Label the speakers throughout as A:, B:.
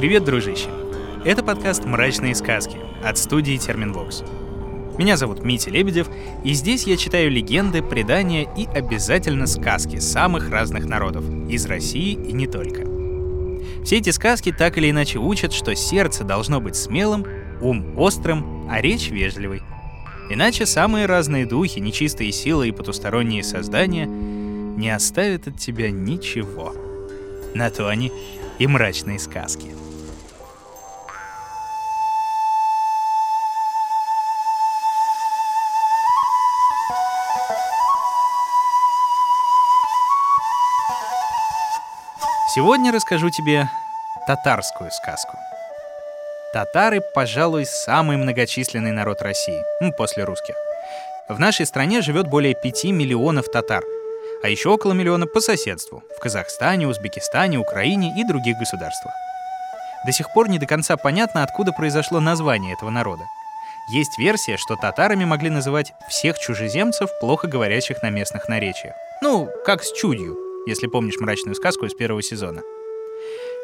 A: Привет, дружище! Это подкаст «Мрачные сказки» от студии Терминвокс. Меня зовут Митя Лебедев, и здесь я читаю легенды, предания и обязательно сказки самых разных народов, из России и не только. Все эти сказки так или иначе учат, что сердце должно быть смелым, ум острым, а речь вежливой. Иначе самые разные духи, нечистые силы и потусторонние создания не оставят от тебя ничего. На то они и мрачные сказки. Сегодня расскажу тебе татарскую сказку. Татары, пожалуй, самый многочисленный народ России, после русских. В нашей стране живет более 5 миллионов татар, а еще около миллиона по соседству – в Казахстане, Узбекистане, Украине и других государствах. До сих пор не до конца понятно, откуда произошло название этого народа. Есть версия, что татарами могли называть всех чужеземцев, плохо говорящих на местных наречиях. Ну, как с чудью, если помнишь мрачную сказку из первого сезона.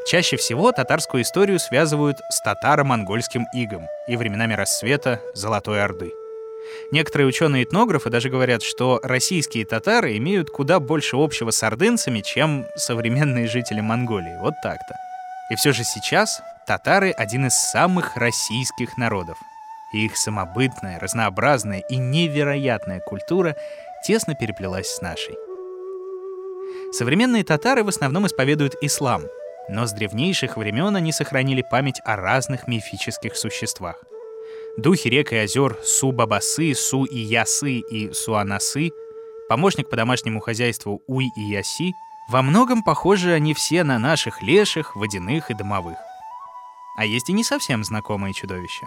A: Чаще всего татарскую историю связывают с татаро-монгольским игом и временами рассвета Золотой Орды. Некоторые ученые-этнографы даже говорят, что российские татары имеют куда больше общего с ордынцами, чем современные жители Монголии. Вот так-то. И все же сейчас татары — один из самых российских народов. И их самобытная, разнообразная и невероятная культура тесно переплелась с нашей. Современные татары в основном исповедуют ислам, но с древнейших времен они сохранили память о разных мифических существах. Духи рек и озер Су-Бабасы, Су-Иясы и Суанасы, помощник по домашнему хозяйству Уй-Ияси, во многом похожи они все на наших леших, водяных и домовых. А есть и не совсем знакомые чудовища.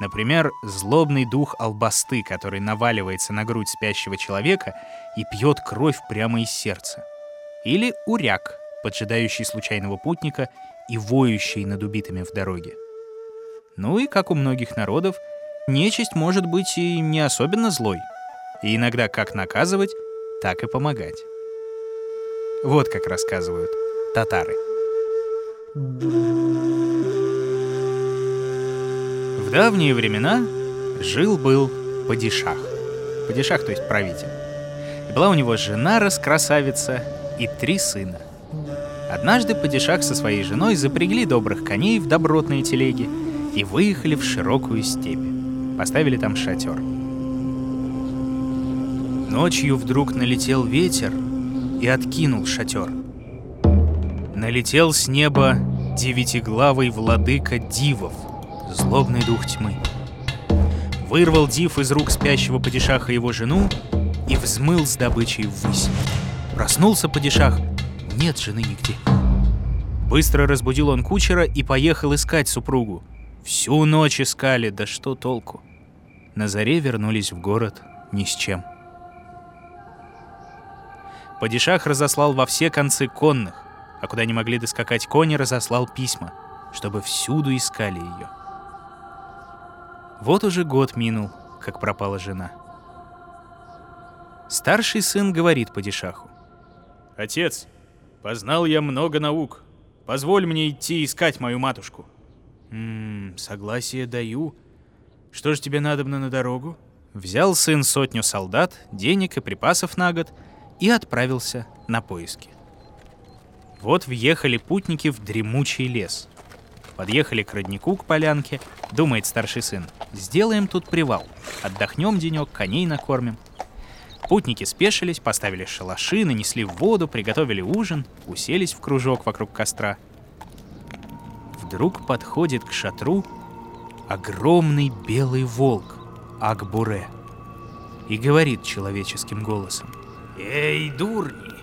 A: Например, злобный дух албасты, который наваливается на грудь спящего человека и пьет кровь прямо из сердца — или уряк, поджидающий случайного путника и воющий над убитыми в дороге. Ну и, как у многих народов, нечисть может быть и не особенно злой, и иногда как наказывать, так и помогать. Вот как рассказывают татары. В давние времена жил-был падишах. Падишах, то есть правитель. И была у него жена-раскрасавица и три сына. Однажды падишах со своей женой запрягли добрых коней в добротные телеги и выехали в широкую степь. Поставили там шатер. Ночью вдруг налетел ветер и откинул шатер. Налетел с неба девятиглавый владыка дивов, злобный дух тьмы. Вырвал див из рук спящего падишаха его жену и взмыл с добычей ввысь. Проснулся падишах. Нет жены нигде. Быстро разбудил он кучера и поехал искать супругу. Всю ночь искали, да что толку? На заре вернулись в город ни с чем. Падишах разослал во все концы конных, а куда не могли доскакать кони, разослал письма, чтобы всюду искали ее. Вот уже год минул, как пропала жена. Старший сын говорит Падишаху.
B: Отец, познал я много наук. Позволь мне идти искать мою матушку.
A: Ммм, согласие даю. Что же тебе надобно на дорогу? Взял сын сотню солдат, денег и припасов на год и отправился на поиски. Вот въехали путники в дремучий лес. Подъехали к роднику, к полянке. Думает старший сын, сделаем тут привал. Отдохнем денек, коней накормим. Путники спешились, поставили шалаши, нанесли воду, приготовили ужин, уселись в кружок вокруг костра. Вдруг подходит к шатру огромный белый волк Акбуре и говорит человеческим голосом.
C: «Эй, дурни!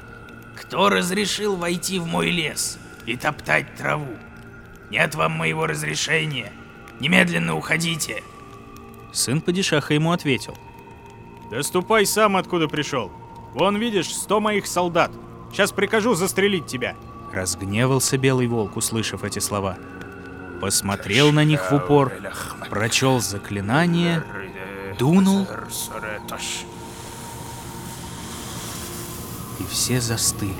C: Кто разрешил войти в мой лес и топтать траву? Нет вам моего разрешения. Немедленно уходите!»
A: Сын падишаха ему ответил –
B: Доступай сам, откуда пришел. Вон, видишь, сто моих солдат. Сейчас прикажу застрелить тебя!»
A: Разгневался Белый Волк, услышав эти слова. Посмотрел на них в упор, прочел заклинание, дунул, и все застыли,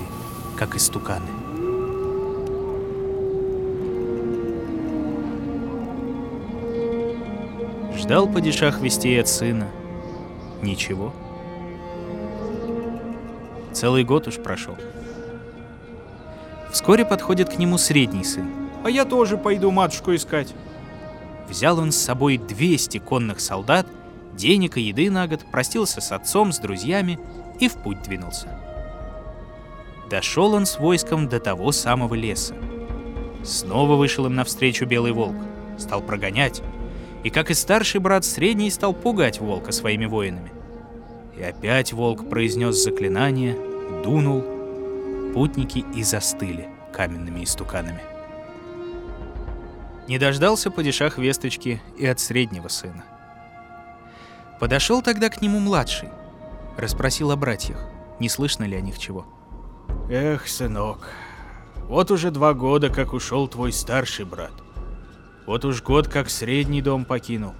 A: как истуканы. Ждал падишах вести от сына — Ничего. Целый год уж прошел. Вскоре подходит к нему средний сын.
B: А я тоже пойду матушку искать.
A: Взял он с собой 200 конных солдат, денег и еды на год, простился с отцом, с друзьями и в путь двинулся. Дошел он с войском до того самого леса. Снова вышел им навстречу белый волк, стал прогонять, и, как и старший брат, средний стал пугать волка своими воинами. И опять волк произнес заклинание, дунул, путники и застыли каменными истуканами. Не дождался падишах весточки и от среднего сына. Подошел тогда к нему младший, расспросил о братьях, не слышно ли о них чего.
B: Эх, сынок, вот уже два года, как ушел твой старший брат. Вот уж год, как средний дом покинул.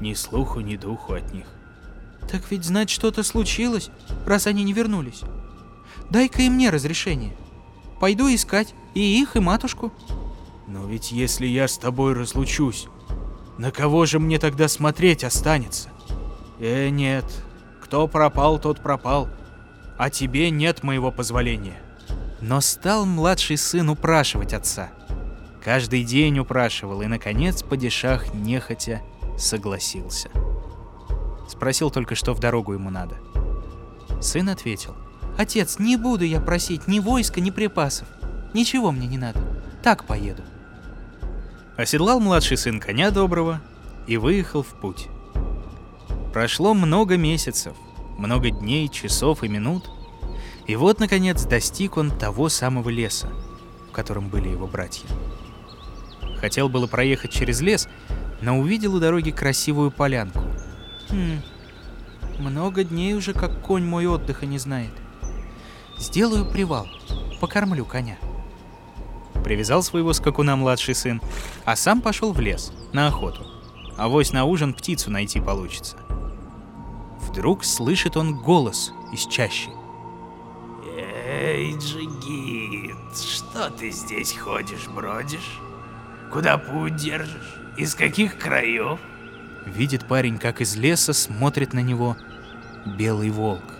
B: Ни слуху, ни духу от них.
D: Так ведь знать что-то случилось, раз они не вернулись. Дай-ка и мне разрешение. Пойду искать и их, и матушку.
B: Но ведь если я с тобой разлучусь, на кого же мне тогда смотреть останется? Э, нет, кто пропал, тот пропал, а тебе нет моего позволения.
A: Но стал младший сын упрашивать отца. Каждый день упрашивал, и, наконец, падишах нехотя согласился. Спросил только, что в дорогу ему надо. Сын ответил.
D: Отец, не буду я просить ни войска, ни припасов. Ничего мне не надо. Так поеду.
A: Оседлал младший сын коня доброго и выехал в путь. Прошло много месяцев, много дней, часов и минут, и вот, наконец, достиг он того самого леса, в котором были его братья. Хотел было проехать через лес, но увидел у дороги красивую полянку.
D: Хм, много дней уже, как конь мой отдыха не знает. Сделаю привал, покормлю коня.
A: Привязал своего скакуна младший сын, а сам пошел в лес, на охоту. А вось на ужин птицу найти получится. Вдруг слышит он голос из чащи.
C: Эй, Джигит, что ты здесь ходишь, бродишь? Куда путь держишь? Из каких краев?
A: Видит парень, как из леса смотрит на него белый волк.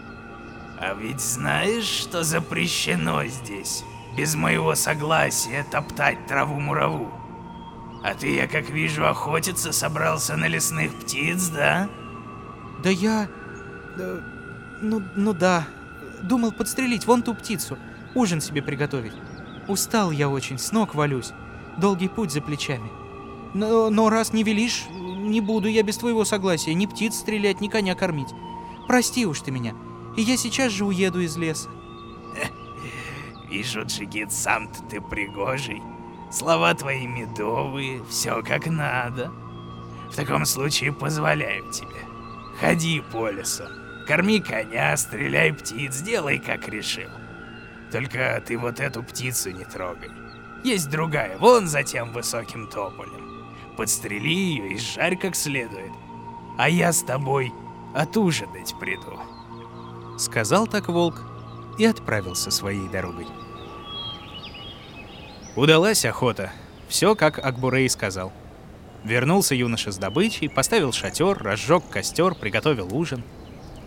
C: А ведь знаешь, что запрещено здесь? Без моего согласия топтать траву-мураву. А ты, я как вижу, охотиться собрался на лесных птиц, да?
D: Да я... Да, ну, ну да. Думал подстрелить вон ту птицу. Ужин себе приготовить. Устал я очень, с ног валюсь. Долгий путь за плечами. Но, но раз не велишь, не буду я без твоего согласия ни птиц стрелять, ни коня кормить. Прости уж ты меня, и я сейчас же уеду из леса.
C: Вижу, Джигит, сам-то ты пригожий. Слова твои медовые, все как надо. В таком случае позволяю тебе. Ходи по лесу, корми коня, стреляй птиц, делай как решил. Только ты вот эту птицу не трогай. Есть другая, вон за тем высоким тополем. Подстрели ее и жарь как следует. А я с тобой отужинать приду.
A: Сказал так волк и отправился своей дорогой. Удалась охота. Все, как Акбурей сказал. Вернулся юноша с добычей, поставил шатер, разжег костер, приготовил ужин.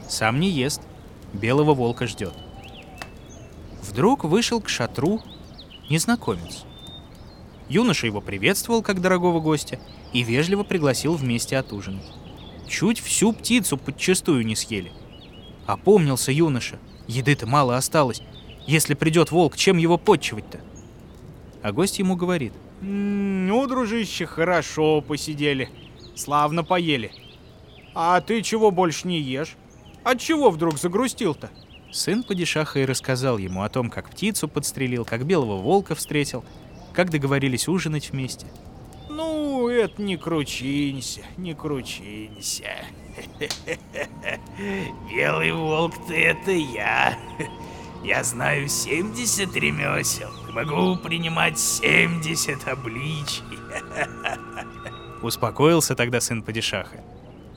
A: Сам не ест, белого волка ждет. Вдруг вышел к шатру незнакомец. Юноша его приветствовал как дорогого гостя и вежливо пригласил вместе отужинать. Чуть всю птицу подчистую не съели. Опомнился юноша. Еды-то мало осталось. Если придет волк, чем его подчивать-то? А гость ему говорит.
B: Ну, дружище, хорошо посидели. Славно поели. А ты чего больше не ешь? От чего вдруг загрустил-то?
A: Сын падишаха и рассказал ему о том, как птицу подстрелил, как белого волка встретил, как договорились ужинать вместе.
B: Ну, это не кручинься, не кручинься.
C: Белый волк ты это я. Я знаю 70 ремесел. Могу принимать 70 обличий.
A: Успокоился тогда сын падишаха.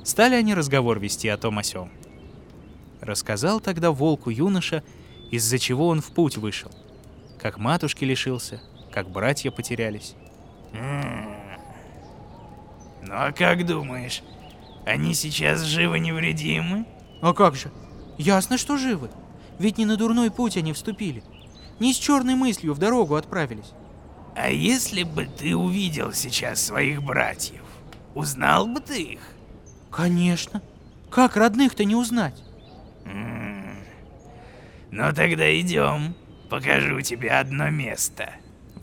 A: Стали они разговор вести о том о сём. Рассказал тогда волку юноша, из-за чего он в путь вышел. Как матушки лишился, как братья потерялись.
C: Ну а как думаешь, они сейчас живы невредимы?
D: А как же? Ясно, что живы. Ведь не на дурной путь они вступили. Не с черной мыслью в дорогу отправились.
C: А если бы ты увидел сейчас своих братьев, узнал бы ты их?
D: Конечно. Как родных-то не узнать?
C: М, Ну тогда идем, покажу тебе одно место.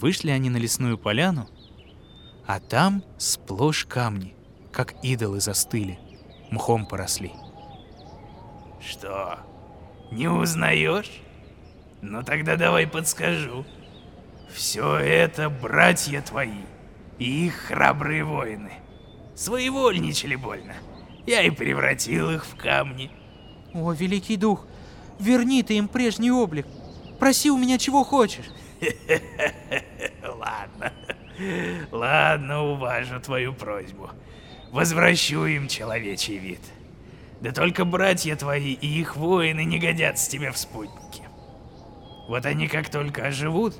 A: Вышли они на лесную поляну, а там сплошь камни, как идолы застыли, мхом поросли.
C: Что, не узнаешь? Ну тогда давай подскажу. Все это братья твои и их храбрые воины. Своевольничали больно. Я и превратил их в камни.
D: О, великий дух, верни ты им прежний облик. Проси у меня чего хочешь.
C: Ладно. Ладно, уважу твою просьбу. Возвращу им человечий вид. Да только братья твои и их воины не годятся тебе в спутники. Вот они как только оживут,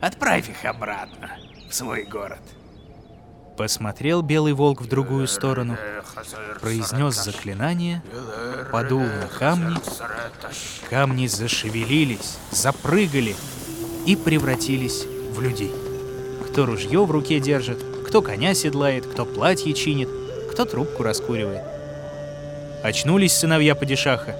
C: отправь их обратно в свой город.
A: Посмотрел белый волк в другую сторону, произнес заклинание, подул на камни, камни зашевелились, запрыгали и превратились в людей. Кто ружье в руке держит, кто коня седлает, кто платье чинит, кто трубку раскуривает. Очнулись сыновья падишаха,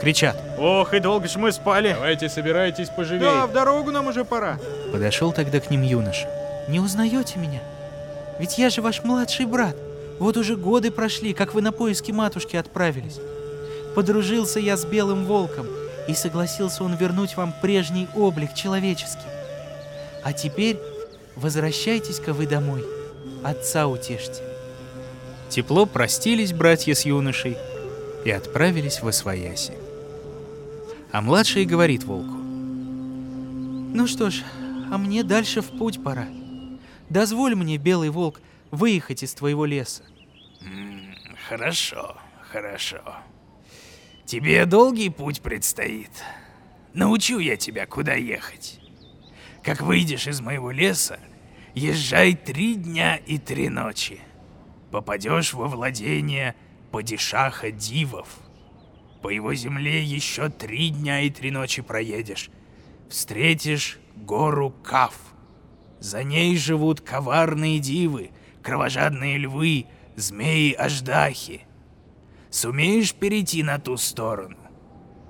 A: кричат.
B: Ох, и долго ж мы спали.
E: Давайте собирайтесь поживее.
B: Да, в дорогу нам уже пора.
A: Подошел тогда к ним юноша.
D: Не узнаете меня? Ведь я же ваш младший брат. Вот уже годы прошли, как вы на поиски матушки отправились. Подружился я с белым волком, и согласился он вернуть вам прежний облик человеческий. А теперь возвращайтесь-ка вы домой. Отца утешьте.
A: Тепло простились братья с юношей и отправились в Освояси. А младший говорит волку.
D: Ну что ж, а мне дальше в путь пора. Дозволь мне, белый волк, выехать из твоего леса.
C: Хорошо, хорошо. Тебе долгий путь предстоит. Научу я тебя, куда ехать. Как выйдешь из моего леса, езжай три дня и три ночи. Попадешь во владение падишаха дивов. По его земле еще три дня и три ночи проедешь. Встретишь гору Каф. За ней живут коварные дивы, кровожадные львы, змеи-аждахи. Сумеешь перейти на ту сторону,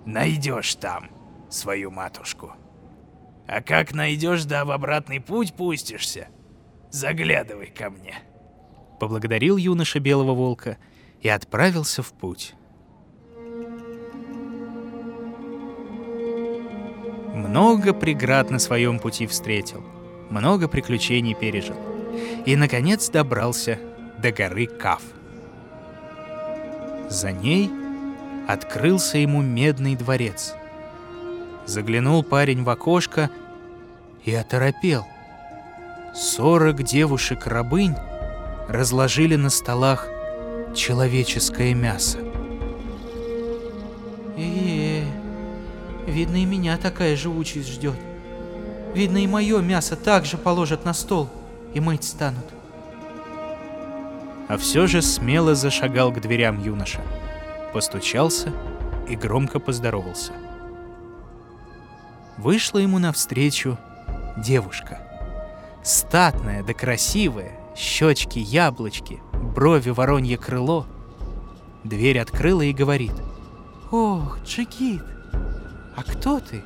C: найдешь там свою матушку. А как найдешь, да в обратный путь пустишься, заглядывай ко мне.
A: Поблагодарил юноша белого волка и отправился в путь. Много преград на своем пути встретил, много приключений пережил. И, наконец, добрался до горы Каф. За ней открылся ему медный дворец. Заглянул парень в окошко и оторопел. Сорок девушек-рабынь разложили на столах человеческое мясо.
D: Э, видно и меня такая же участь ждет. Видно и мое мясо также положат на стол и мыть станут.
A: А все же смело зашагал к дверям юноша. Постучался и громко поздоровался. Вышла ему навстречу девушка. Статная да красивая, щечки яблочки, брови воронье крыло. Дверь открыла и говорит.
D: Ох, Джигит, а кто ты?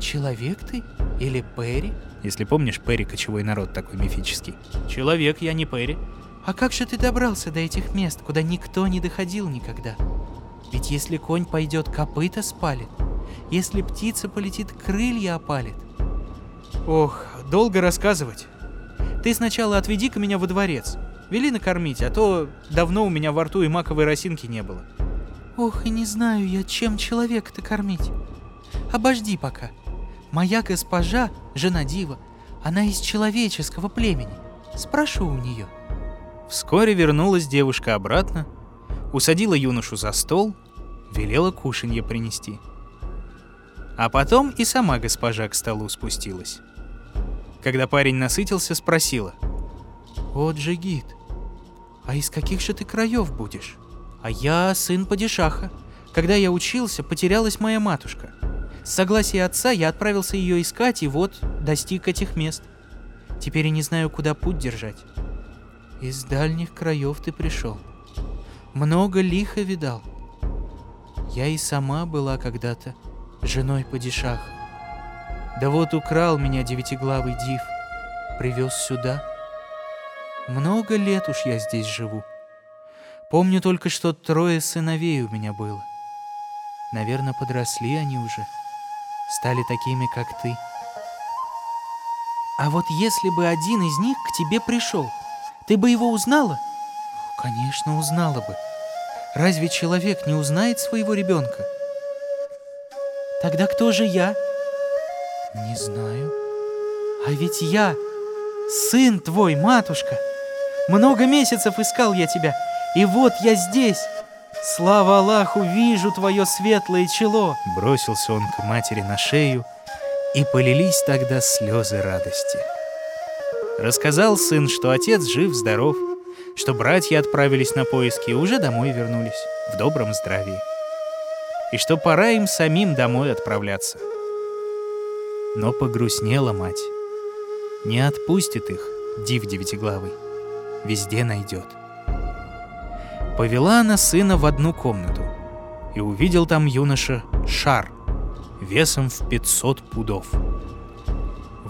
D: Человек ты или Перри?
A: Если помнишь, Перри кочевой народ такой мифический. Человек я не Перри.
D: А как же ты добрался до этих мест, куда никто не доходил никогда? Ведь если конь пойдет, копыта спалит. Если птица полетит, крылья опалит.
B: Ох, долго рассказывать.
D: Ты сначала отведи-ка меня во дворец. Вели накормить, а то давно у меня во рту и маковой росинки не было. Ох, и не знаю я, чем человека-то кормить. Обожди пока. Моя госпожа, жена Дива, она из человеческого племени. Спрошу у нее.
A: Вскоре вернулась девушка обратно, усадила юношу за стол, велела кушанье принести. А потом и сама госпожа к столу спустилась. Когда парень насытился, спросила.
D: О, Джигит, А из каких же ты краев будешь? А я сын падишаха. Когда я учился, потерялась моя матушка. С согласия отца я отправился ее искать, и вот достиг этих мест. Теперь я не знаю, куда путь держать. Из дальних краев ты пришел. Много лихо видал. Я и сама была когда-то женой падишаха. Да вот украл меня девятиглавый див, привез сюда. Много лет уж я здесь живу. Помню только, что трое сыновей у меня было. Наверное, подросли они уже, стали такими, как ты. А вот если бы один из них к тебе пришел, ты бы его узнала? Конечно, узнала бы. Разве человек не узнает своего ребенка? Тогда кто же я? Не знаю. А ведь я сын твой, матушка. Много месяцев искал я тебя, и вот я здесь. Слава Аллаху, вижу твое светлое чело.
A: Бросился он к матери на шею, и полились тогда слезы радости. Рассказал сын, что отец жив-здоров, что братья отправились на поиски и уже домой вернулись, в добром здравии. И что пора им самим домой отправляться. Но погрустнела мать. Не отпустит их, див девятиглавый. Везде найдет. Повела она сына в одну комнату, и увидел там юноша шар весом в 500 пудов.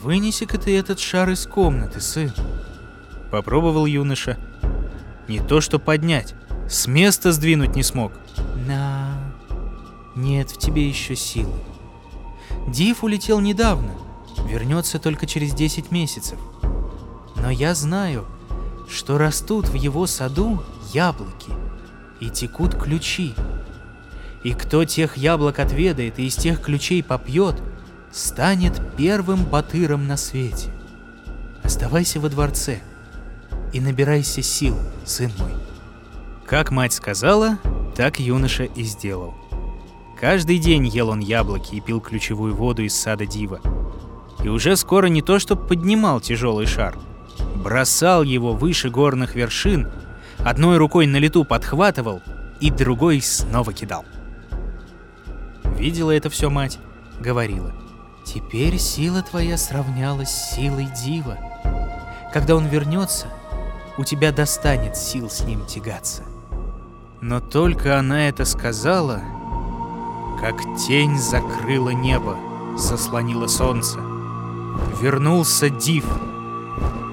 D: «Вынеси-ка ты этот шар из комнаты, сын», —
A: попробовал юноша. Не то что поднять, с места сдвинуть не смог.
D: «На, нет в тебе еще силы. Див улетел недавно, вернется только через 10 месяцев. Но я знаю, что растут в его саду яблоки и текут ключи. И кто тех яблок отведает и из тех ключей попьет, станет первым батыром на свете. Оставайся во дворце и набирайся сил, сын мой.
A: Как мать сказала, так юноша и сделал. Каждый день ел он яблоки и пил ключевую воду из сада Дива. И уже скоро не то что поднимал тяжелый шар, бросал его выше горных вершин одной рукой на лету подхватывал и другой снова кидал. Видела это все мать, говорила.
D: «Теперь сила твоя сравнялась с силой дива. Когда он вернется, у тебя достанет сил с ним тягаться».
A: Но только она это сказала, как тень закрыла небо, заслонила солнце. Вернулся див.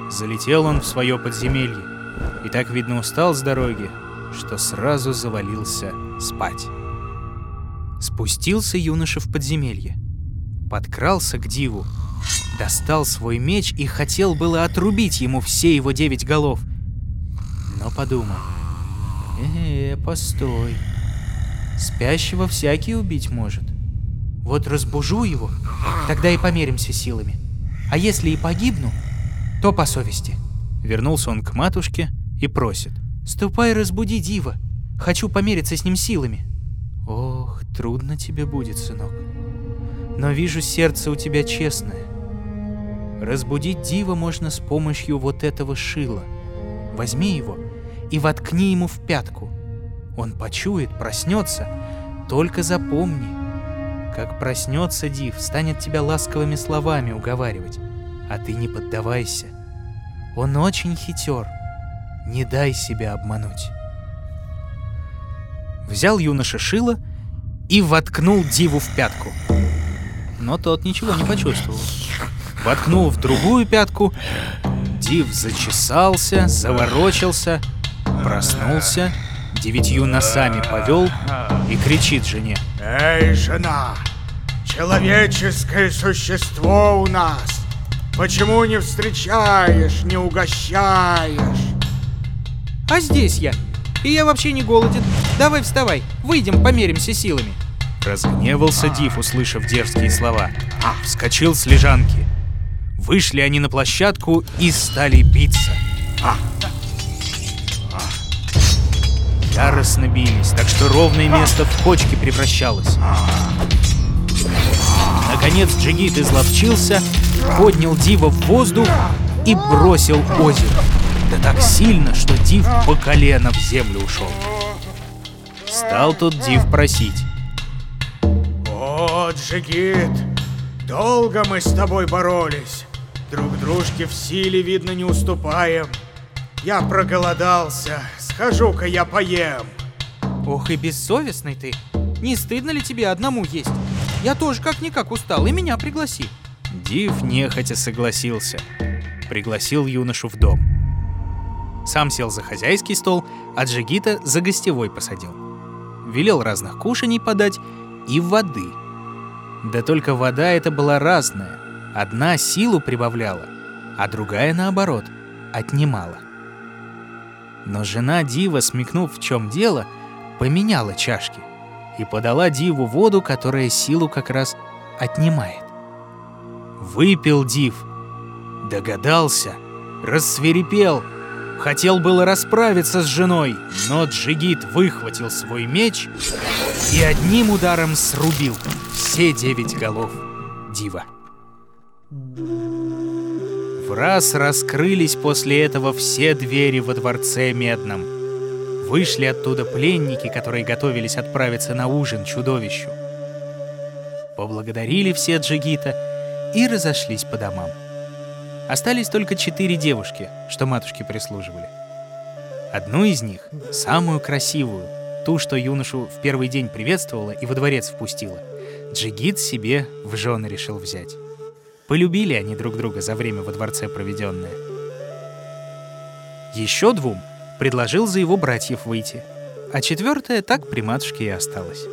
A: Залетел он в свое подземелье и так, видно, устал с дороги, что сразу завалился спать. Спустился юноша в подземелье, подкрался к диву, достал свой меч и хотел было отрубить ему все его девять голов. Но подумал, э, -э постой, спящего всякий убить может. Вот разбужу его, тогда и померимся силами. А если и погибну, то по совести. Вернулся он к матушке и просит. «Ступай, разбуди Дива. Хочу помериться с ним силами». «Ох, трудно тебе будет, сынок. Но вижу, сердце у тебя честное. Разбудить Дива можно с помощью вот этого шила. Возьми его и воткни ему в пятку. Он почует, проснется. Только запомни, как проснется Див, станет тебя ласковыми словами уговаривать. А ты не поддавайся. Он очень хитер. Не дай себя обмануть. Взял юноша шило и воткнул Диву в пятку. Но тот ничего не почувствовал. Воткнул в другую пятку, Див зачесался, заворочился, проснулся, девятью носами повел и кричит жене.
E: «Эй, жена, человеческое существо у нас! Почему не встречаешь, не угощаешь?»
D: А здесь я. И я вообще не голоден. Давай вставай, выйдем, померимся силами.
A: Разгневался Див, услышав дерзкие слова. Вскочил с лежанки. Вышли они на площадку и стали биться. Яростно бились, так что ровное место в кочки превращалось. Наконец Джигит изловчился, поднял Дива в воздух и бросил озеро. Да так сильно, что Див по колено в землю ушел. Стал тут Див просить.
E: «О, Джигит, долго мы с тобой боролись. Друг дружке в силе, видно, не уступаем. Я проголодался, схожу-ка я поем».
D: Ох и бессовестный ты. Не стыдно ли тебе одному есть? Я тоже как-никак устал, и меня пригласи.
A: Див нехотя согласился. Пригласил юношу в дом. Сам сел за хозяйский стол, а Джигита за гостевой посадил. Велел разных кушаний подать и воды. Да только вода эта была разная. Одна силу прибавляла, а другая, наоборот, отнимала. Но жена Дива, смекнув в чем дело, поменяла чашки и подала Диву воду, которая силу как раз отнимает. Выпил Див, догадался, рассверепел, хотел было расправиться с женой, но Джигит выхватил свой меч и одним ударом срубил все девять голов Дива. В раз раскрылись после этого все двери во дворце Медном. Вышли оттуда пленники, которые готовились отправиться на ужин чудовищу. Поблагодарили все Джигита и разошлись по домам. Остались только четыре девушки, что матушке прислуживали. Одну из них, самую красивую, ту, что юношу в первый день приветствовала и во дворец впустила, Джигит себе в жены решил взять. Полюбили они друг друга за время во дворце проведенное. Еще двум предложил за его братьев выйти, а четвертая так при матушке и осталась.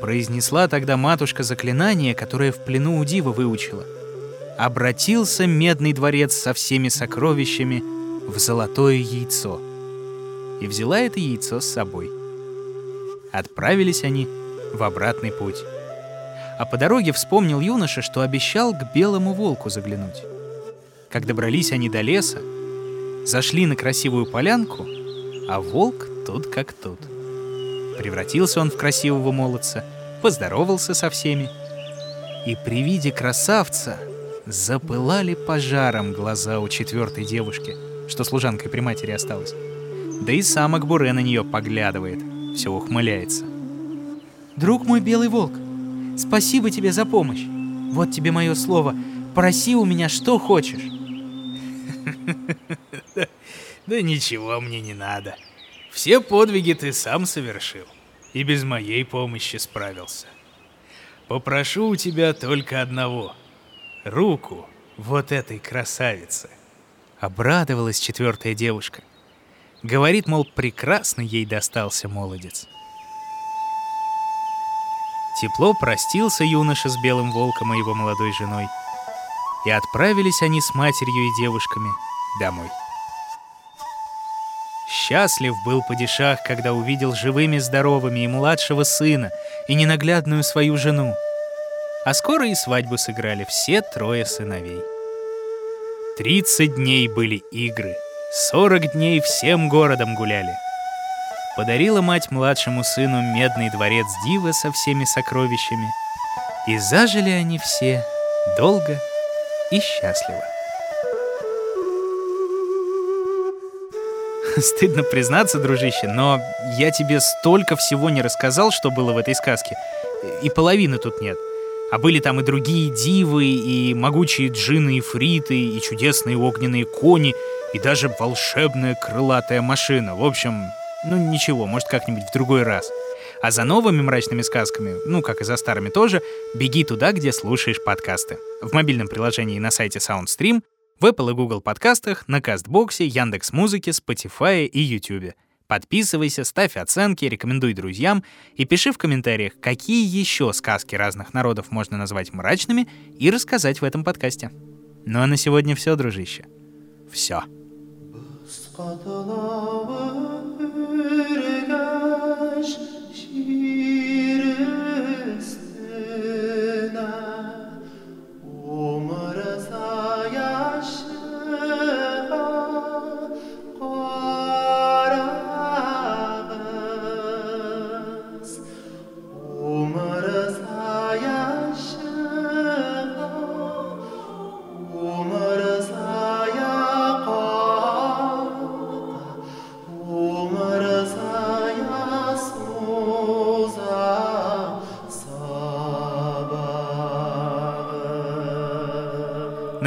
A: Произнесла тогда матушка заклинание, которое в плену у Дива выучила. Обратился медный дворец со всеми сокровищами в золотое яйцо. И взяла это яйцо с собой. Отправились они в обратный путь. А по дороге вспомнил юноша, что обещал к белому волку заглянуть. Как добрались они до леса, зашли на красивую полянку, а волк тут как тут. Превратился он в красивого молодца, поздоровался со всеми. И при виде красавца запылали пожаром глаза у четвертой девушки, что служанкой при матери осталась. Да и сам Акбуре на нее поглядывает, все ухмыляется.
D: Друг мой белый волк, спасибо тебе за помощь. Вот тебе мое слово. Проси у меня что хочешь.
C: Да ничего мне не надо. Все подвиги ты сам совершил. И без моей помощи справился. Попрошу у тебя только одного. Руку вот этой красавицы.
A: Обрадовалась четвертая девушка. Говорит, мол, прекрасно ей достался молодец. Тепло простился юноша с белым волком и его молодой женой. И отправились они с матерью и девушками домой. Счастлив был падишах, когда увидел живыми-здоровыми и младшего сына, и ненаглядную свою жену. А скоро и свадьбу сыграли все трое сыновей. Тридцать дней были игры, сорок дней всем городом гуляли. Подарила мать младшему сыну медный дворец Дива со всеми сокровищами, и зажили они все долго и счастливо. Стыдно признаться, дружище, но я тебе столько всего не рассказал, что было в этой сказке. И половины тут нет. А были там и другие дивы, и могучие джины и фриты, и чудесные огненные кони, и даже волшебная крылатая машина. В общем, ну ничего, может как-нибудь в другой раз. А за новыми мрачными сказками, ну как и за старыми тоже, беги туда, где слушаешь подкасты. В мобильном приложении на сайте SoundStream, в Apple и Google подкастах, на Кастбоксе, Яндекс Музыке, Spotify и YouTube. Подписывайся, ставь оценки, рекомендуй друзьям и пиши в комментариях, какие еще сказки разных народов можно назвать мрачными и рассказать в этом подкасте. Ну а на сегодня все, дружище. Все. Господа,